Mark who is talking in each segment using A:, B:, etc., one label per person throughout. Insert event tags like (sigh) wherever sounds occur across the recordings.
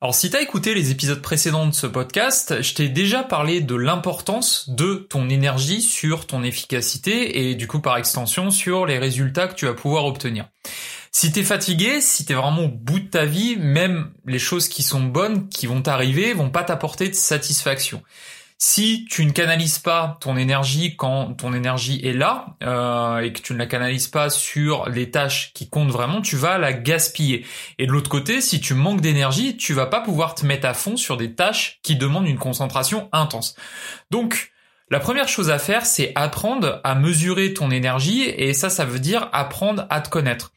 A: Alors si t'as écouté les épisodes précédents de ce podcast, je t'ai déjà parlé de l'importance de ton énergie sur ton efficacité et du coup par extension sur les résultats que tu vas pouvoir obtenir. Si t'es fatigué, si t'es vraiment au bout de ta vie, même les choses qui sont bonnes, qui vont t'arriver, vont pas t'apporter de satisfaction. Si tu ne canalises pas ton énergie quand ton énergie est là euh, et que tu ne la canalises pas sur les tâches qui comptent vraiment, tu vas la gaspiller. Et de l'autre côté, si tu manques d'énergie, tu vas pas pouvoir te mettre à fond sur des tâches qui demandent une concentration intense. Donc, la première chose à faire, c'est apprendre à mesurer ton énergie et ça, ça veut dire apprendre à te connaître.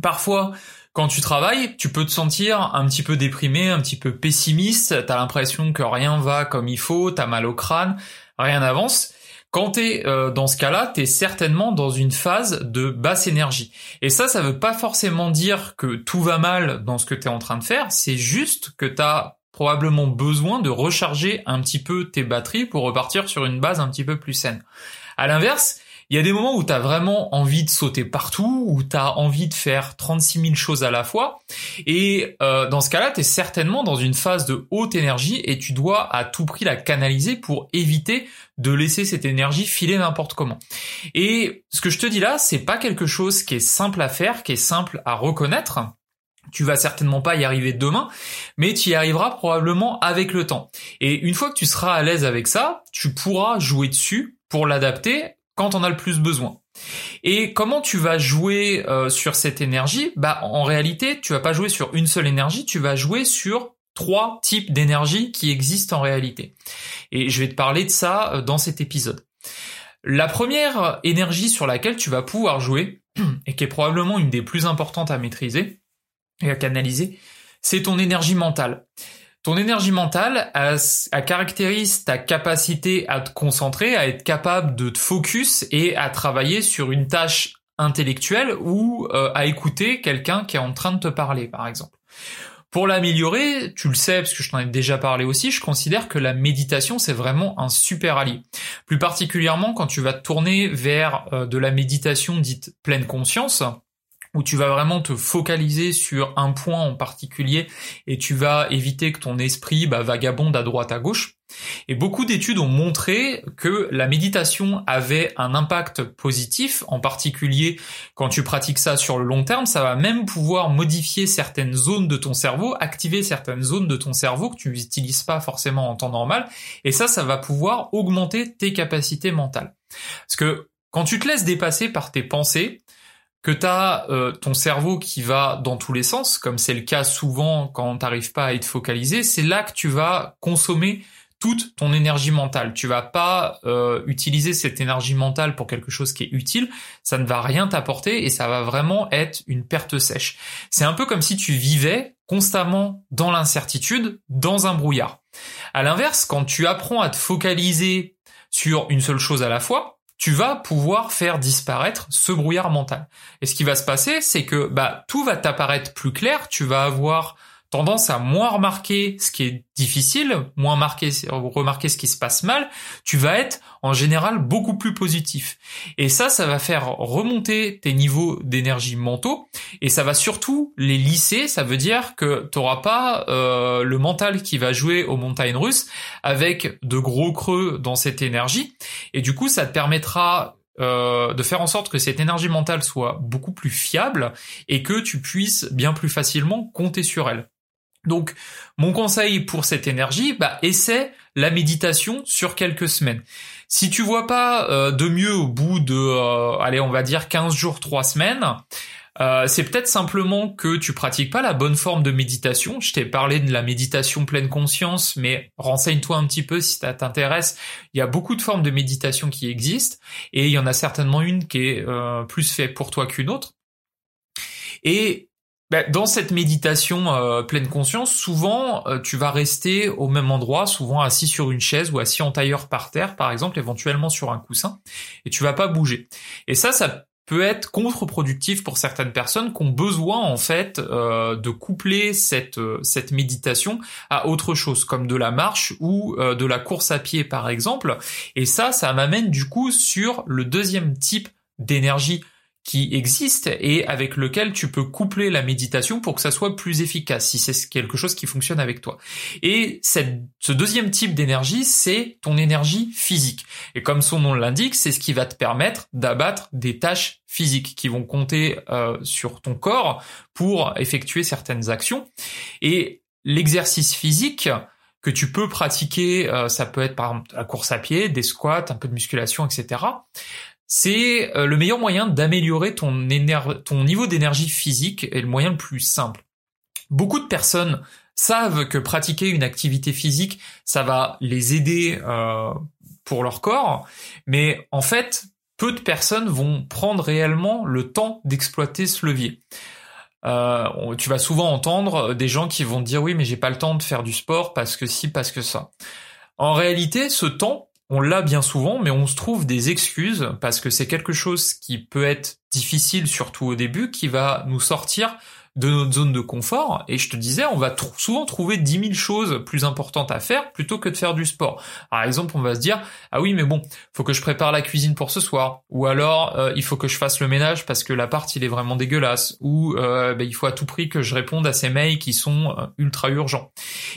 A: Parfois, quand tu travailles, tu peux te sentir un petit peu déprimé, un petit peu pessimiste, t'as l'impression que rien va comme il faut, t'as mal au crâne, rien n'avance. Quand t'es euh, dans ce cas-là, t'es certainement dans une phase de basse énergie. Et ça, ça veut pas forcément dire que tout va mal dans ce que t'es en train de faire, c'est juste que t'as probablement besoin de recharger un petit peu tes batteries pour repartir sur une base un petit peu plus saine. À l'inverse, il y a des moments où tu as vraiment envie de sauter partout, où tu as envie de faire 36 000 choses à la fois. Et euh, dans ce cas-là, tu es certainement dans une phase de haute énergie et tu dois à tout prix la canaliser pour éviter de laisser cette énergie filer n'importe comment. Et ce que je te dis là, c'est pas quelque chose qui est simple à faire, qui est simple à reconnaître. Tu vas certainement pas y arriver demain, mais tu y arriveras probablement avec le temps. Et une fois que tu seras à l'aise avec ça, tu pourras jouer dessus pour l'adapter quand on a le plus besoin. Et comment tu vas jouer euh, sur cette énergie? Bah en réalité, tu vas pas jouer sur une seule énergie, tu vas jouer sur trois types d'énergie qui existent en réalité. Et je vais te parler de ça euh, dans cet épisode. La première énergie sur laquelle tu vas pouvoir jouer, (clears throat) et qui est probablement une des plus importantes à maîtriser et à canaliser, c'est ton énergie mentale. Ton énergie mentale, elle, caractérise ta capacité à te concentrer, à être capable de te focus et à travailler sur une tâche intellectuelle ou euh, à écouter quelqu'un qui est en train de te parler, par exemple. Pour l'améliorer, tu le sais parce que je t'en ai déjà parlé aussi, je considère que la méditation c'est vraiment un super allié. Plus particulièrement quand tu vas te tourner vers euh, de la méditation dite pleine conscience, où tu vas vraiment te focaliser sur un point en particulier et tu vas éviter que ton esprit bah, vagabonde à droite à gauche. Et beaucoup d'études ont montré que la méditation avait un impact positif, en particulier quand tu pratiques ça sur le long terme, ça va même pouvoir modifier certaines zones de ton cerveau, activer certaines zones de ton cerveau que tu n'utilises pas forcément en temps normal, et ça, ça va pouvoir augmenter tes capacités mentales. Parce que quand tu te laisses dépasser par tes pensées, que tu as euh, ton cerveau qui va dans tous les sens, comme c'est le cas souvent quand t'arrives pas à être focalisé, c'est là que tu vas consommer toute ton énergie mentale. Tu vas pas euh, utiliser cette énergie mentale pour quelque chose qui est utile, ça ne va rien t'apporter et ça va vraiment être une perte sèche. C'est un peu comme si tu vivais constamment dans l'incertitude, dans un brouillard. À l'inverse, quand tu apprends à te focaliser sur une seule chose à la fois, tu vas pouvoir faire disparaître ce brouillard mental. Et ce qui va se passer, c'est que bah tout va t'apparaître plus clair, tu vas avoir tendance à moins remarquer ce qui est difficile, moins marquer, remarquer ce qui se passe mal, tu vas être en général beaucoup plus positif. Et ça, ça va faire remonter tes niveaux d'énergie mentaux et ça va surtout les lisser. Ça veut dire que tu n'auras pas euh, le mental qui va jouer aux montagnes russes avec de gros creux dans cette énergie. Et du coup, ça te permettra euh, de faire en sorte que cette énergie mentale soit beaucoup plus fiable et que tu puisses bien plus facilement compter sur elle. Donc, mon conseil pour cette énergie, bah, essaie la méditation sur quelques semaines. Si tu vois pas euh, de mieux au bout de, euh, allez, on va dire 15 jours, 3 semaines, euh, c'est peut-être simplement que tu pratiques pas la bonne forme de méditation. Je t'ai parlé de la méditation pleine conscience, mais renseigne-toi un petit peu si ça t'intéresse. Il y a beaucoup de formes de méditation qui existent et il y en a certainement une qui est plus faite pour toi qu'une autre. Et dans cette méditation euh, pleine conscience, souvent euh, tu vas rester au même endroit, souvent assis sur une chaise ou assis en tailleur par terre, par exemple, éventuellement sur un coussin, et tu vas pas bouger. Et ça, ça peut être contre-productif pour certaines personnes qui ont besoin en fait euh, de coupler cette cette méditation à autre chose, comme de la marche ou de la course à pied par exemple. Et ça, ça m'amène du coup sur le deuxième type d'énergie qui existe et avec lequel tu peux coupler la méditation pour que ça soit plus efficace si c'est quelque chose qui fonctionne avec toi. Et cette, ce deuxième type d'énergie, c'est ton énergie physique. Et comme son nom l'indique, c'est ce qui va te permettre d'abattre des tâches physiques qui vont compter euh, sur ton corps pour effectuer certaines actions. Et l'exercice physique, que tu peux pratiquer, euh, ça peut être par exemple la course à pied, des squats, un peu de musculation, etc c'est euh, le meilleur moyen d'améliorer ton, niveau d'énergie physique et le moyen le plus simple. Beaucoup de personnes savent que pratiquer une activité physique, ça va les aider euh, pour leur corps, mais en fait, peu de personnes vont prendre réellement le temps d'exploiter ce levier. Euh, tu vas souvent entendre des gens qui vont dire oui mais j'ai pas le temps de faire du sport parce que si parce que ça. En réalité, ce temps, on l'a bien souvent, mais on se trouve des excuses parce que c'est quelque chose qui peut être difficile, surtout au début, qui va nous sortir de notre zone de confort. Et je te disais, on va souvent trouver 10 000 choses plus importantes à faire plutôt que de faire du sport. Par exemple, on va se dire, ah oui, mais bon, faut que je prépare la cuisine pour ce soir. Ou alors, euh, il faut que je fasse le ménage parce que l'appart, il est vraiment dégueulasse. Ou euh, ben, il faut à tout prix que je réponde à ces mails qui sont euh, ultra urgents.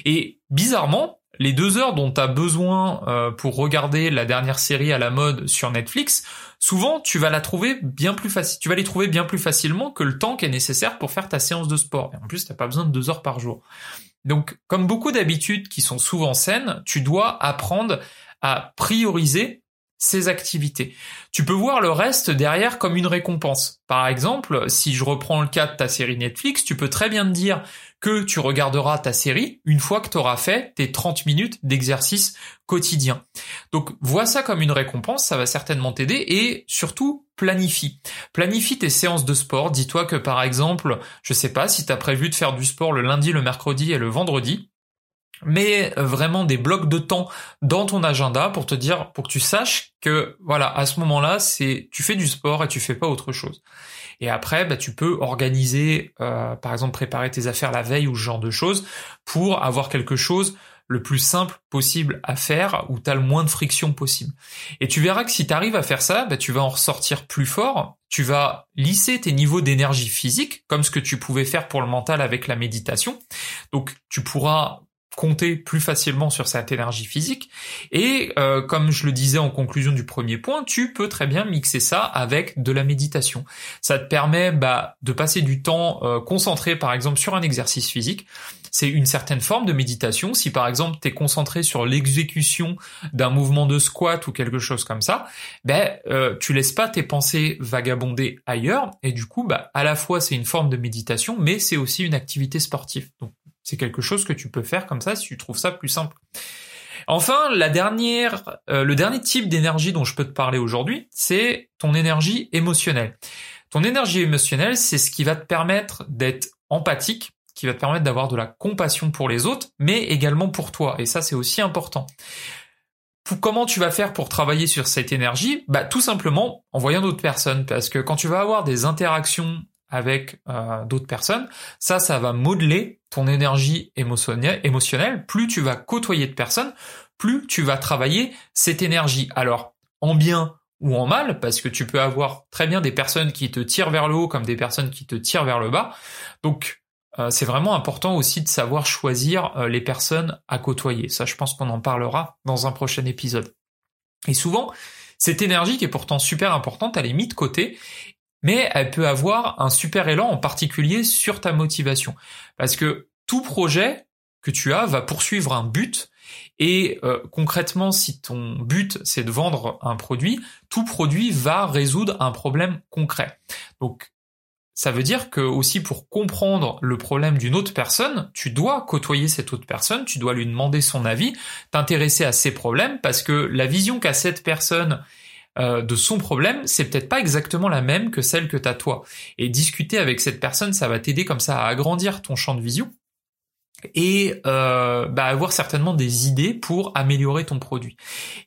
A: Et bizarrement, les deux heures dont tu as besoin euh, pour regarder la dernière série à la mode sur Netflix, souvent tu vas la trouver bien plus facile, tu vas les trouver bien plus facilement que le temps qui est nécessaire pour faire ta séance de sport. Et en plus, t'as pas besoin de deux heures par jour. Donc, comme beaucoup d'habitudes qui sont souvent saines, tu dois apprendre à prioriser ces activités. Tu peux voir le reste derrière comme une récompense. Par exemple, si je reprends le cas de ta série Netflix, tu peux très bien te dire que tu regarderas ta série une fois que tu auras fait tes 30 minutes d'exercice quotidien. Donc vois ça comme une récompense, ça va certainement t'aider et surtout planifie. Planifie tes séances de sport. Dis-toi que par exemple, je sais pas si tu as prévu de faire du sport le lundi, le mercredi et le vendredi, mais vraiment des blocs de temps dans ton agenda pour te dire, pour que tu saches que voilà, à ce moment-là, c'est tu fais du sport et tu fais pas autre chose. Et après, bah, tu peux organiser, euh, par exemple, préparer tes affaires la veille ou ce genre de choses pour avoir quelque chose le plus simple possible à faire où tu as le moins de friction possible. Et tu verras que si tu arrives à faire ça, bah, tu vas en ressortir plus fort, tu vas lisser tes niveaux d'énergie physique, comme ce que tu pouvais faire pour le mental avec la méditation. Donc tu pourras compter plus facilement sur cette énergie physique. Et euh, comme je le disais en conclusion du premier point, tu peux très bien mixer ça avec de la méditation. Ça te permet bah, de passer du temps euh, concentré par exemple sur un exercice physique. C'est une certaine forme de méditation. Si par exemple tu es concentré sur l'exécution d'un mouvement de squat ou quelque chose comme ça, ben euh, tu laisses pas tes pensées vagabonder ailleurs et du coup bah à la fois c'est une forme de méditation mais c'est aussi une activité sportive. C'est quelque chose que tu peux faire comme ça si tu trouves ça plus simple. Enfin, la dernière, euh, le dernier type d'énergie dont je peux te parler aujourd'hui, c'est ton énergie émotionnelle. Ton énergie émotionnelle, c'est ce qui va te permettre d'être empathique, qui va te permettre d'avoir de la compassion pour les autres, mais également pour toi. Et ça, c'est aussi important. comment tu vas faire pour travailler sur cette énergie? Bah, tout simplement en voyant d'autres personnes, parce que quand tu vas avoir des interactions avec euh, d'autres personnes, ça, ça va modeler ton énergie émotionnelle. Plus tu vas côtoyer de personnes, plus tu vas travailler cette énergie. Alors, en bien ou en mal, parce que tu peux avoir très bien des personnes qui te tirent vers le haut comme des personnes qui te tirent vers le bas. Donc, euh, c'est vraiment important aussi de savoir choisir euh, les personnes à côtoyer. Ça, je pense qu'on en parlera dans un prochain épisode. Et souvent, cette énergie qui est pourtant super importante, elle est mise de côté mais elle peut avoir un super élan en particulier sur ta motivation. Parce que tout projet que tu as va poursuivre un but et euh, concrètement, si ton but c'est de vendre un produit, tout produit va résoudre un problème concret. Donc ça veut dire que aussi pour comprendre le problème d'une autre personne, tu dois côtoyer cette autre personne, tu dois lui demander son avis, t'intéresser à ses problèmes parce que la vision qu'a cette personne euh, de son problème, c'est peut-être pas exactement la même que celle que t'as toi. Et discuter avec cette personne, ça va t'aider comme ça à agrandir ton champ de vision et euh, bah, avoir certainement des idées pour améliorer ton produit.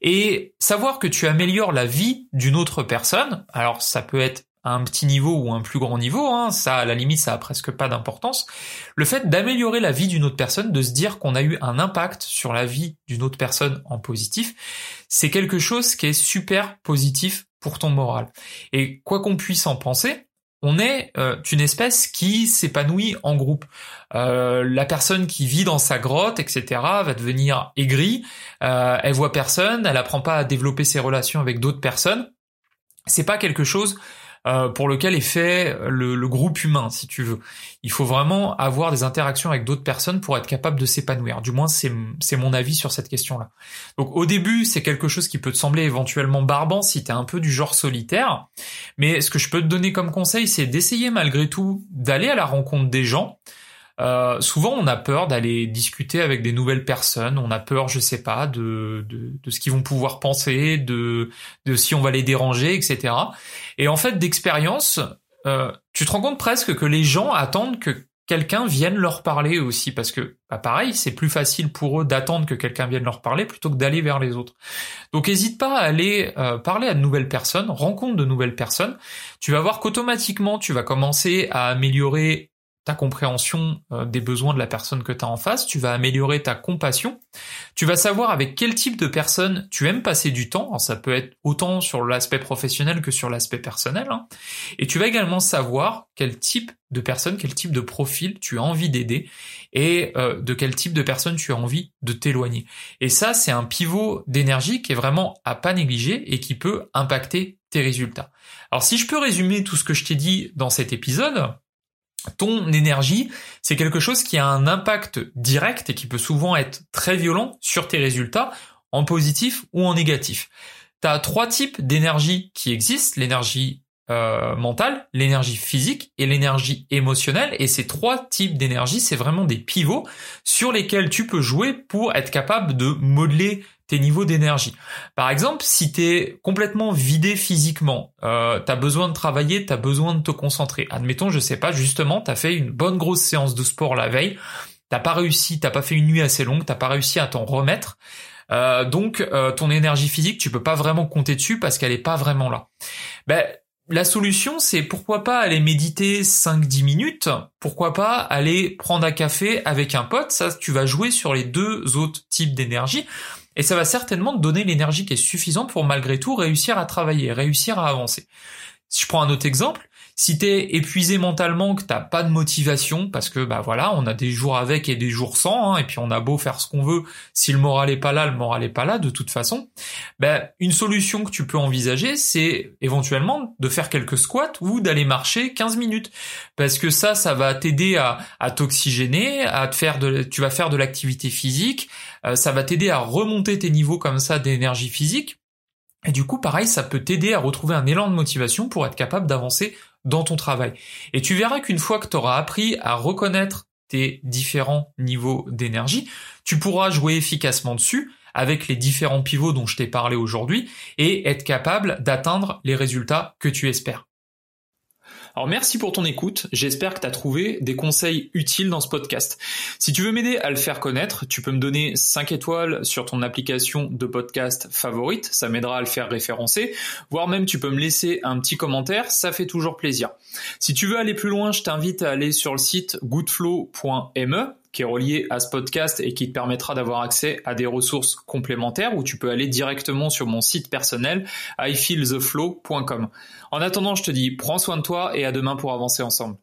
A: Et savoir que tu améliores la vie d'une autre personne, alors ça peut être un petit niveau ou un plus grand niveau, hein, ça à la limite ça a presque pas d'importance. Le fait d'améliorer la vie d'une autre personne, de se dire qu'on a eu un impact sur la vie d'une autre personne en positif, c'est quelque chose qui est super positif pour ton moral. Et quoi qu'on puisse en penser, on est euh, une espèce qui s'épanouit en groupe. Euh, la personne qui vit dans sa grotte, etc., va devenir aigrie. Euh, elle voit personne, elle apprend pas à développer ses relations avec d'autres personnes. C'est pas quelque chose euh, pour lequel est fait le, groupe humain, si tu veux. Il faut vraiment avoir des interactions avec d'autres personnes pour être capable de s'épanouir. Du moins, c'est mon avis sur cette question-là. Donc au début, c'est quelque chose qui peut te sembler éventuellement barbant si tu es un peu du genre solitaire. Mais ce que je peux te donner comme conseil, c'est d'essayer malgré tout d'aller à la rencontre des gens, euh, souvent, on a peur d'aller discuter avec des nouvelles personnes. On a peur, je sais pas, de, de, ce qu'ils vont pouvoir penser, de, de si on va les déranger, etc. Et en fait, d'expérience, euh, tu te rends compte presque que les gens attendent que quelqu'un vienne leur parler aussi, parce que, bah pareil, c'est plus facile pour eux d'attendre que quelqu'un vienne leur parler plutôt que d'aller vers les autres. Donc, n'hésite pas à aller euh, parler à de nouvelles personnes, rencontre de nouvelles personnes. Tu vas voir qu'automatiquement, tu vas commencer à améliorer ta compréhension euh, des besoins de la personne que tu as en face, tu vas améliorer ta compassion, tu vas savoir avec quel type de personne tu aimes passer du temps, ça peut être autant sur l'aspect professionnel que sur l'aspect personnel, hein. et tu vas également savoir quel type de personne, quel type de profil tu as envie d'aider, et euh, de quel type de personne tu as envie de t'éloigner. Et ça, c'est un pivot d'énergie qui est vraiment à pas négliger et qui peut impacter tes résultats. Alors si je peux résumer tout ce que je t'ai dit dans cet épisode, ton énergie, c'est quelque chose qui a un impact direct et qui peut souvent être très violent sur tes résultats, en positif ou en négatif. Tu as trois types d'énergie qui existent, l'énergie euh, mentale, l'énergie physique et l'énergie émotionnelle. Et ces trois types d'énergie, c'est vraiment des pivots sur lesquels tu peux jouer pour être capable de modeler tes niveaux d'énergie. Par exemple, si tu es complètement vidé physiquement, euh, tu as besoin de travailler, tu as besoin de te concentrer. Admettons, je sais pas, justement, tu as fait une bonne grosse séance de sport la veille, t'as pas réussi, t'as pas fait une nuit assez longue, t'as pas réussi à t'en remettre. Euh, donc euh, ton énergie physique, tu peux pas vraiment compter dessus parce qu'elle est pas vraiment là. Ben la solution, c'est pourquoi pas aller méditer 5-10 minutes, pourquoi pas aller prendre un café avec un pote, ça tu vas jouer sur les deux autres types d'énergie. Et ça va certainement te donner l'énergie qui est suffisante pour malgré tout réussir à travailler, réussir à avancer. Si je prends un autre exemple, si t'es épuisé mentalement, que t'as pas de motivation, parce que bah voilà, on a des jours avec et des jours sans, hein, et puis on a beau faire ce qu'on veut, si le moral est pas là, le moral est pas là de toute façon. Ben une solution que tu peux envisager, c'est éventuellement de faire quelques squats ou d'aller marcher 15 minutes, parce que ça, ça va t'aider à, à t'oxygéner, à te faire de, tu vas faire de l'activité physique, euh, ça va t'aider à remonter tes niveaux comme ça d'énergie physique. Et du coup, pareil, ça peut t'aider à retrouver un élan de motivation pour être capable d'avancer dans ton travail. Et tu verras qu'une fois que tu auras appris à reconnaître tes différents niveaux d'énergie, tu pourras jouer efficacement dessus avec les différents pivots dont je t'ai parlé aujourd'hui et être capable d'atteindre les résultats que tu espères. Alors merci pour ton écoute, j'espère que tu as trouvé des conseils utiles dans ce podcast. Si tu veux m'aider à le faire connaître, tu peux me donner 5 étoiles sur ton application de podcast favorite, ça m'aidera à le faire référencer, voire même tu peux me laisser un petit commentaire, ça fait toujours plaisir. Si tu veux aller plus loin, je t'invite à aller sur le site goodflow.me qui est relié à ce podcast et qui te permettra d'avoir accès à des ressources complémentaires où tu peux aller directement sur mon site personnel ifeeltheflow.com. En attendant, je te dis prends soin de toi et à demain pour avancer ensemble.